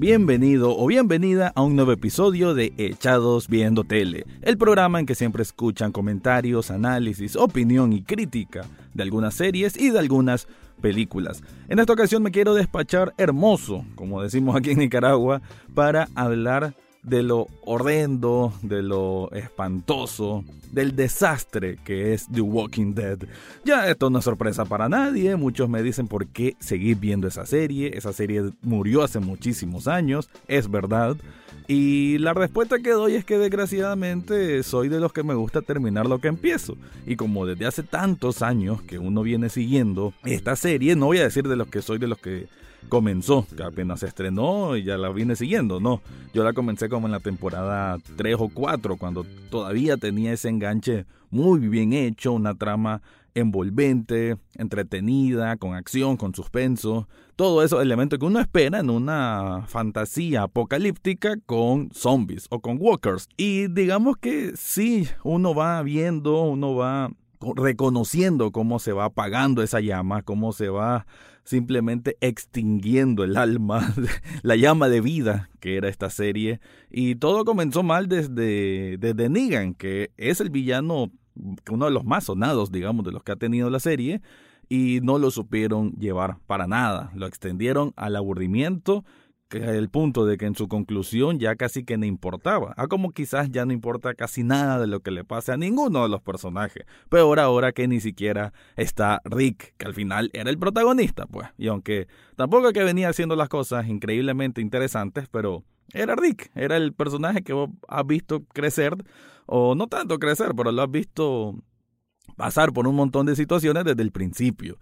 Bienvenido o bienvenida a un nuevo episodio de Echados Viendo Tele, el programa en que siempre escuchan comentarios, análisis, opinión y crítica de algunas series y de algunas películas. En esta ocasión me quiero despachar hermoso, como decimos aquí en Nicaragua, para hablar de lo horrendo, de lo espantoso, del desastre que es The Walking Dead. Ya esto no es sorpresa para nadie, muchos me dicen por qué seguir viendo esa serie, esa serie murió hace muchísimos años, es verdad. Y la respuesta que doy es que desgraciadamente soy de los que me gusta terminar lo que empiezo. Y como desde hace tantos años que uno viene siguiendo esta serie, no voy a decir de los que soy de los que comenzó, que apenas se estrenó y ya la vine siguiendo, no. Yo la comencé como en la temporada 3 o 4, cuando todavía tenía ese enganche muy bien hecho, una trama envolvente, entretenida, con acción, con suspenso, todo esos elementos que uno espera en una fantasía apocalíptica con zombies o con walkers. Y digamos que sí, uno va viendo, uno va reconociendo cómo se va apagando esa llama, cómo se va simplemente extinguiendo el alma, la llama de vida que era esta serie. Y todo comenzó mal desde, desde Negan, que es el villano, uno de los más sonados, digamos, de los que ha tenido la serie, y no lo supieron llevar para nada. Lo extendieron al aburrimiento el punto de que en su conclusión ya casi que no importaba. A como quizás ya no importa casi nada de lo que le pase a ninguno de los personajes. Peor ahora que ni siquiera está Rick, que al final era el protagonista, pues. Y aunque tampoco que venía haciendo las cosas increíblemente interesantes, pero era Rick, era el personaje que vos has visto crecer, o no tanto crecer, pero lo has visto pasar por un montón de situaciones desde el principio.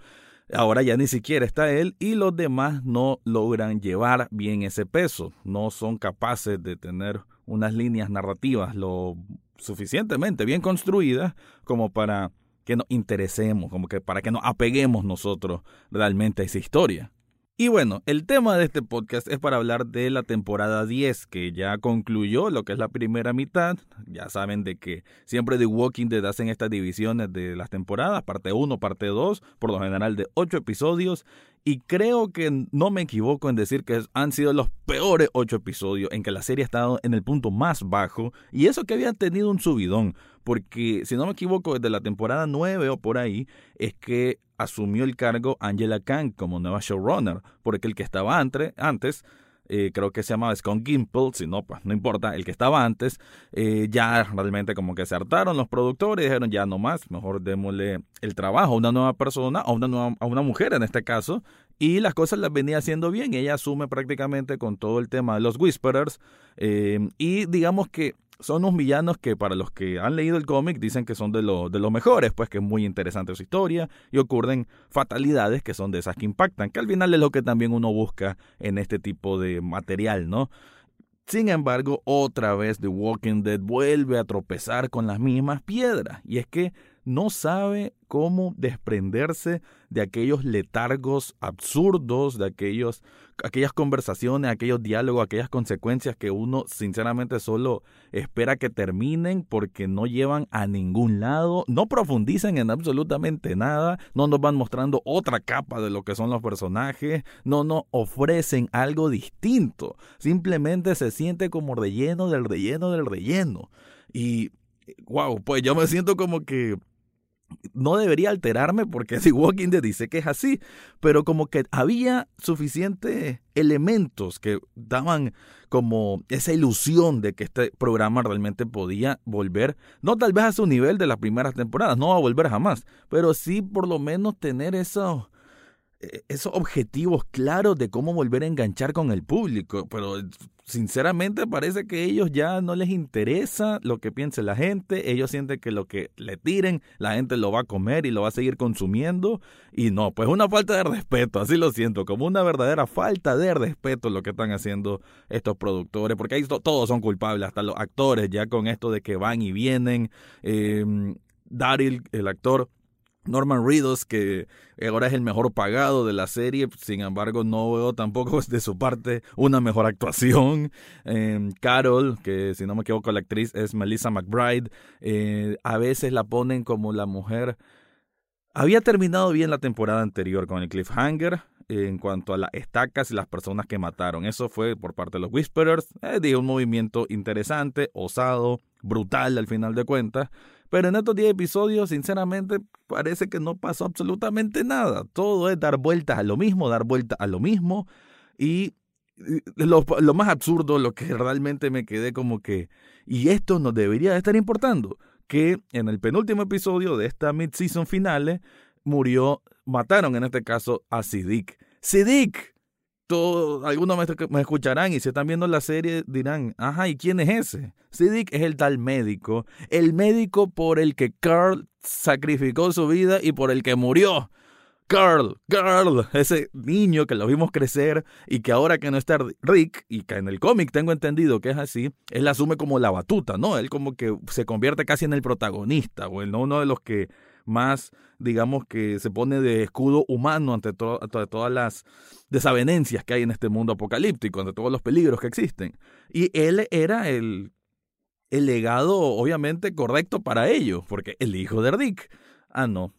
Ahora ya ni siquiera está él y los demás no logran llevar bien ese peso, no son capaces de tener unas líneas narrativas lo suficientemente bien construidas como para que nos interesemos, como que para que nos apeguemos nosotros realmente a esa historia. Y bueno, el tema de este podcast es para hablar de la temporada 10, que ya concluyó lo que es la primera mitad. Ya saben de que siempre The Walking Dead hacen estas divisiones de las temporadas, parte 1, parte 2, por lo general de 8 episodios. Y creo que no me equivoco en decir que han sido los peores 8 episodios en que la serie ha estado en el punto más bajo. Y eso que habían tenido un subidón porque si no me equivoco, desde la temporada 9 o por ahí, es que asumió el cargo Angela Kang como nueva showrunner, porque el que estaba antes, eh, creo que se llamaba Scott Gimple, si no, pues no importa, el que estaba antes, eh, ya realmente como que se hartaron los productores, dijeron ya no más, mejor démosle el trabajo a una nueva persona, a una, nueva, a una mujer en este caso, y las cosas las venía haciendo bien, ella asume prácticamente con todo el tema de los Whisperers, eh, y digamos que son unos villanos que para los que han leído el cómic dicen que son de, de los mejores, pues que es muy interesante su historia y ocurren fatalidades que son de esas que impactan, que al final es lo que también uno busca en este tipo de material, ¿no? Sin embargo, otra vez The Walking Dead vuelve a tropezar con las mismas piedras, y es que no sabe cómo desprenderse de aquellos letargos absurdos, de aquellos, aquellas conversaciones, aquellos diálogos, aquellas consecuencias que uno sinceramente solo espera que terminen porque no llevan a ningún lado, no profundizan en absolutamente nada, no nos van mostrando otra capa de lo que son los personajes, no nos ofrecen algo distinto, simplemente se siente como relleno del relleno del relleno. Y wow, pues yo me siento como que no debería alterarme porque The Walking Dead dice que es así, pero como que había suficientes elementos que daban como esa ilusión de que este programa realmente podía volver, no tal vez a su nivel de las primeras temporadas, no va a volver jamás, pero sí por lo menos tener eso e-, esos objetivos claros de cómo volver a enganchar con el público, pero sinceramente parece que ellos ya no les interesa lo que piense la gente, ellos sienten que lo que le tiren la gente lo va a comer y lo va a seguir consumiendo y no, pues una falta de respeto, así lo siento, como una verdadera falta de respeto lo que están haciendo estos productores, porque ahí todos son culpables, hasta los actores ya con esto de que van y vienen, eh, Daryl, el actor, Norman Reedus, que ahora es el mejor pagado de la serie, sin embargo no veo tampoco de su parte una mejor actuación. Eh, Carol, que si no me equivoco la actriz es Melissa McBride, eh, a veces la ponen como la mujer... Había terminado bien la temporada anterior con el cliffhanger, en cuanto a las estacas y las personas que mataron. Eso fue por parte de los Whisperers. Eh, un movimiento interesante, osado, brutal al final de cuentas. Pero en estos 10 episodios, sinceramente, parece que no pasó absolutamente nada. Todo es dar vueltas a lo mismo, dar vueltas a lo mismo. Y lo, más absurdo, lo que realmente me quedé como que, y esto nos debería estar importando, que en el penúltimo episodio de esta mid-season finale murió, mataron en este caso a Siddiq. Siddiq, algunos me, escucharán y si están viendo la serie dirán, ajá, ¿y quién es ese? Siddiq es el tal médico, el médico por el que Carl sacrificó su vida y por el que murió. Carl, Carl, ese niño que lo vimos crecer y que ahora que no está Rick y que en el cómic tengo entendido que es así, él asume como la batuta, ¿no? Él como que se convierte casi en el protagonista o en uno de los que más, digamos, que se pone de escudo humano ante, todas las desavenencias que hay en este mundo apocalíptico, ante todos los peligros que existen. Y él era el, el legado, obviamente, correcto para ello, porque el hijo de Rick. Ah, no.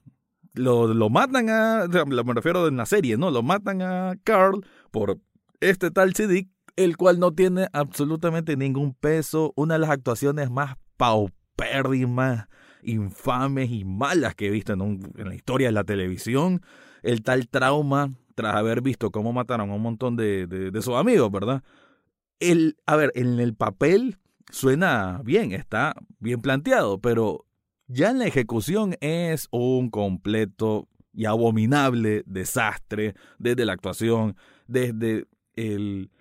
Lo, lo matan a, me refiero en la serie, ¿no? Lo matan a Carl por este tal Siddiq, el cual no tiene absolutamente ningún peso, una de las actuaciones más paupérrimas infames y malas que he visto en, la historia de la televisión. El tal trauma tras haber visto cómo mataron a un montón de, de, sus amigos, ¿verdad? El, a ver, en el papel suena bien, está bien planteado, pero ya en la ejecución es un completo y abominable desastre desde la actuación, desde el,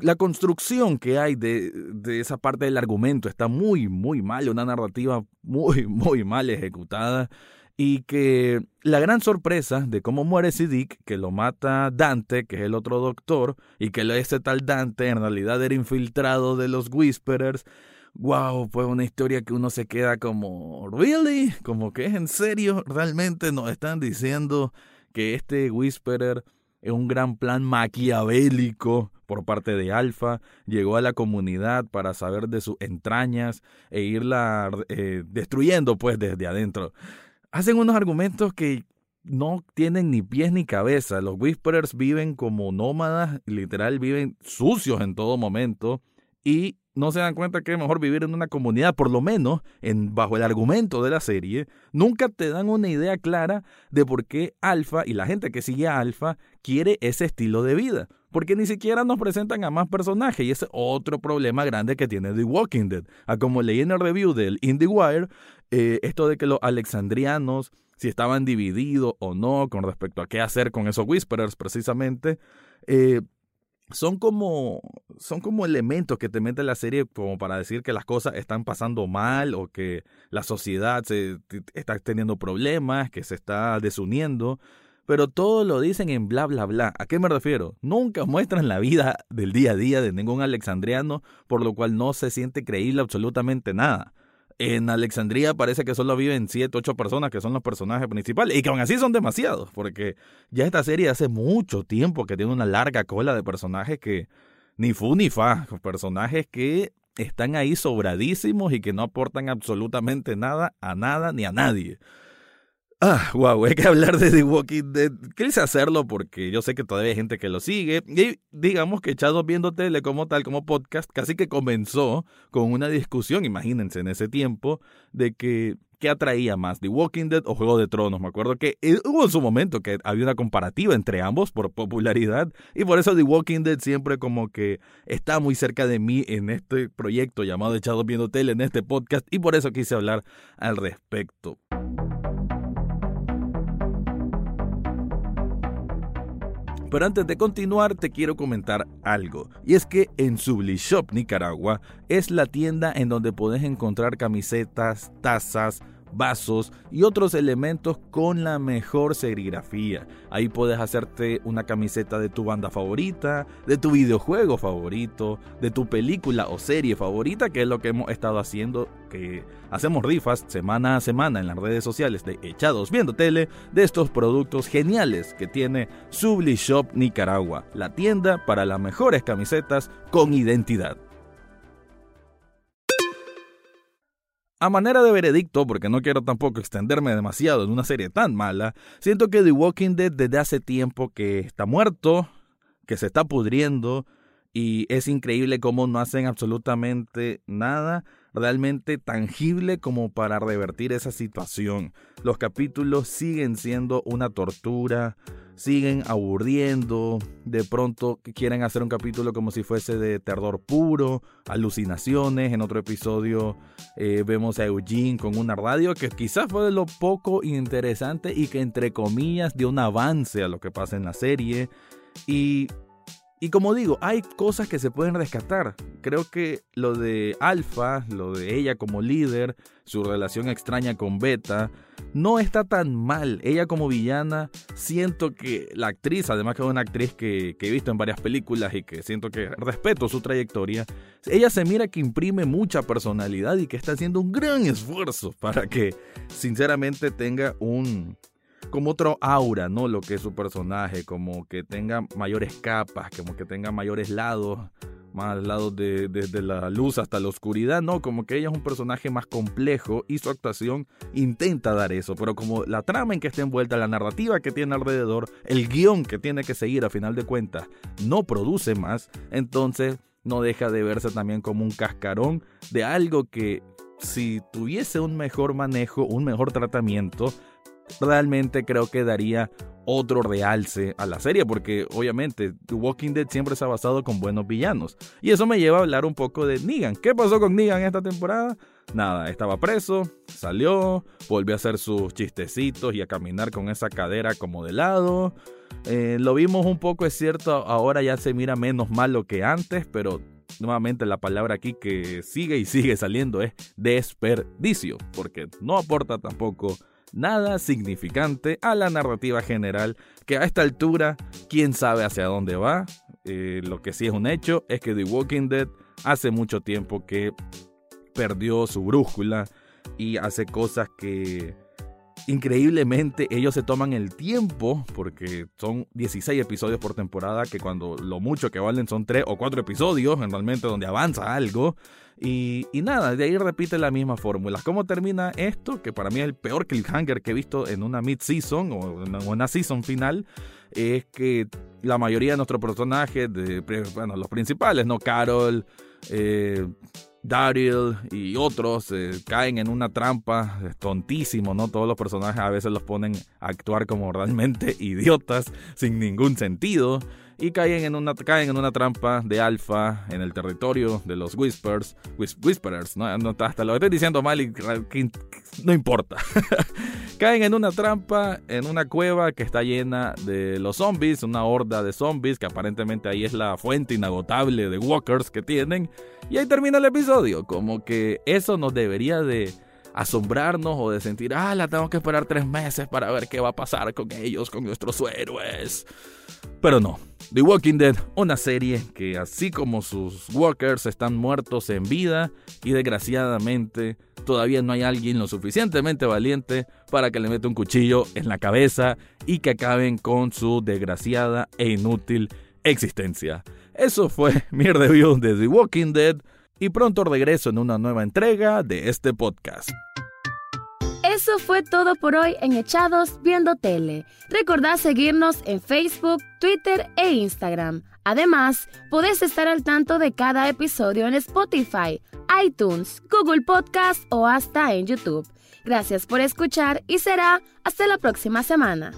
la construcción que hay de, de, esa parte del argumento está muy, muy mal, una narrativa muy, muy mal ejecutada. Y que la gran sorpresa de cómo muere Siddiq, que lo mata Dante, que es el otro doctor, y que ese tal Dante en realidad era infiltrado de los Whisperers. Wow, pues una historia que uno se queda como, ¿really? Como que es en serio, realmente nos están diciendo que este Whisperer es un gran plan maquiavélico por parte de Alfa, llegó a la comunidad para saber de sus entrañas e irla eh, destruyendo pues desde adentro. Hacen unos argumentos que no tienen ni pies ni cabeza. Los Whisperers viven como nómadas, literal viven sucios en todo momento y no se dan cuenta que es mejor vivir en una comunidad, por lo menos en, bajo el argumento de la serie, nunca te dan una idea clara de por qué Alpha y la gente que sigue a Alpha quiere ese estilo de vida. Porque ni siquiera nos presentan a más personajes y ese es otro problema grande que tiene The Walking Dead. A como leí en el review del IndieWire, eh, esto de que los alexandrianos, si estaban divididos o no con respecto a qué hacer con esos Whisperers precisamente, eh, son como, son como elementos que te mete la serie como para decir que las cosas están pasando mal o que la sociedad se, está teniendo problemas, que se está desuniendo. Pero todo lo dicen en bla bla bla. ¿A qué me refiero? Nunca muestran la vida del día a día de ningún alexandriano, por lo cual no se siente creíble absolutamente nada. En Alexandría parece que solo viven 7, 8 personas que son los personajes principales y que aún así son demasiados, porque ya esta serie hace mucho tiempo que tiene una larga cola de personajes que ni fu ni fa, personajes que están ahí sobradísimos y que no aportan absolutamente nada a nada ni a nadie. Ah, wow, hay que hablar de The Walking Dead. Quise hacerlo porque yo sé que todavía hay gente que lo sigue. Y digamos que Echados Viendo Tele como tal, como podcast, casi que comenzó con una discusión, imagínense, en ese tiempo, de que qué atraía más, The Walking Dead o Juego de Tronos. Me acuerdo que hubo en su momento que había una comparativa entre ambos por popularidad y por eso The Walking Dead siempre como que está muy cerca de mí en este proyecto llamado Echados Viendo Tele, en este podcast y por eso quise hablar al respecto. Pero antes de continuar te quiero comentar algo, y es que en Shop Nicaragua es la tienda en donde puedes encontrar camisetas, tazas, vasos y otros elementos con la mejor serigrafía. Ahí puedes hacerte una camiseta de tu banda favorita, de tu videojuego favorito, de tu película o serie favorita, que es lo que hemos estado haciendo, que hacemos rifas semana a semana en las redes sociales de Echados Viendo Tele de estos productos geniales que tiene Subli Shop Nicaragua, la tienda para las mejores camisetas con identidad. A manera de veredicto, porque no quiero tampoco extenderme demasiado en una serie tan mala, siento que The Walking Dead desde hace tiempo que está muerto, que se está pudriendo, y es increíble cómo no hacen absolutamente nada realmente tangible como para revertir esa situación. Los capítulos siguen siendo una tortura, siguen aburriendo, de pronto quieren hacer un capítulo como si fuese de terror puro, alucinaciones, en otro episodio eh, vemos a Eugene con una radio que quizás fue de lo poco interesante y que entre comillas dio un avance a lo que pasa en la serie. Y y como digo, hay cosas que se pueden rescatar. Creo que lo de Alpha, lo de ella como líder, su relación extraña con Beta, no está tan mal. Ella como villana, siento que la actriz, además que es una actriz que, que, he visto en varias películas y que siento que respeto su trayectoria, ella se mira que imprime mucha personalidad y que está haciendo un gran esfuerzo para que sinceramente tenga un, como otro aura, ¿no? Lo que es su personaje, como que tenga mayores capas, como que tenga mayores lados, más lados de, desde la luz hasta la oscuridad, ¿no? Como que ella es un personaje más complejo y su actuación intenta dar eso, pero como la trama en que está envuelta, la narrativa que tiene alrededor, el guion que tiene que seguir a final de cuentas, no produce más, entonces no deja de verse también como un cascarón de algo que si tuviese un mejor manejo, un mejor tratamiento, realmente creo que daría otro realce a la serie, porque obviamente The Walking Dead siempre se ha basado con buenos villanos. Y eso me lleva a hablar un poco de Negan. ¿Qué pasó con Negan esta temporada? Nada, estaba preso, salió, volvió a hacer sus chistecitos y a caminar con esa cadera como de lado. Eh, lo vimos un poco, es cierto, ahora ya se mira menos malo que antes, pero nuevamente la palabra aquí que sigue y sigue saliendo es desperdicio, porque no aporta tampoco nada significante a la narrativa general, que a esta altura, quién sabe hacia dónde va. Eh, lo que sí es un hecho es que The Walking Dead hace mucho tiempo que perdió su brújula y hace cosas que increíblemente ellos se toman el tiempo, porque son 16 episodios por temporada, que cuando lo mucho que valen son 3 o 4 episodios, normalmente donde avanza algo. Y, nada, de ahí repite la misma fórmula. ¿Cómo termina esto? Que para mí es el peor cliffhanger que he visto en una mid-season o en una season final. Es que la mayoría de nuestros personajes, bueno, los principales, ¿no? Carol, eh, Daryl y otros eh, caen en una trampa, es tontísimo, ¿no? Todos los personajes a veces los ponen a actuar como realmente idiotas, sin ningún sentido, y caen en una, caen en una trampa de alfa en el territorio de los Whispers, Whisperers, ¿no? hasta lo estoy diciendo mal y no importa. caen en una trampa, en una cueva que está llena de los zombies, una horda de zombies, que aparentemente ahí es la fuente inagotable de walkers que tienen, y ahí termina el episodio, como que eso nos debería de asombrarnos o de sentir, ah, la tengo que esperar tres meses para ver qué va a pasar con ellos, con nuestros héroes. Pero no, The Walking Dead, una serie que así como sus walkers están muertos en vida y desgraciadamente todavía no hay alguien lo suficientemente valiente para que le meta un cuchillo en la cabeza y que acaben con su desgraciada e inútil existencia. Eso fue mi review de The Walking Dead y pronto regreso en una nueva entrega de este podcast. Eso fue todo por hoy en Echados Viendo Tele. Recordad seguirnos en Facebook, Twitter e Instagram. Además, podés estar al tanto de cada episodio en Spotify, iTunes, Google Podcast o hasta en YouTube. Gracias por escuchar y será hasta la próxima semana.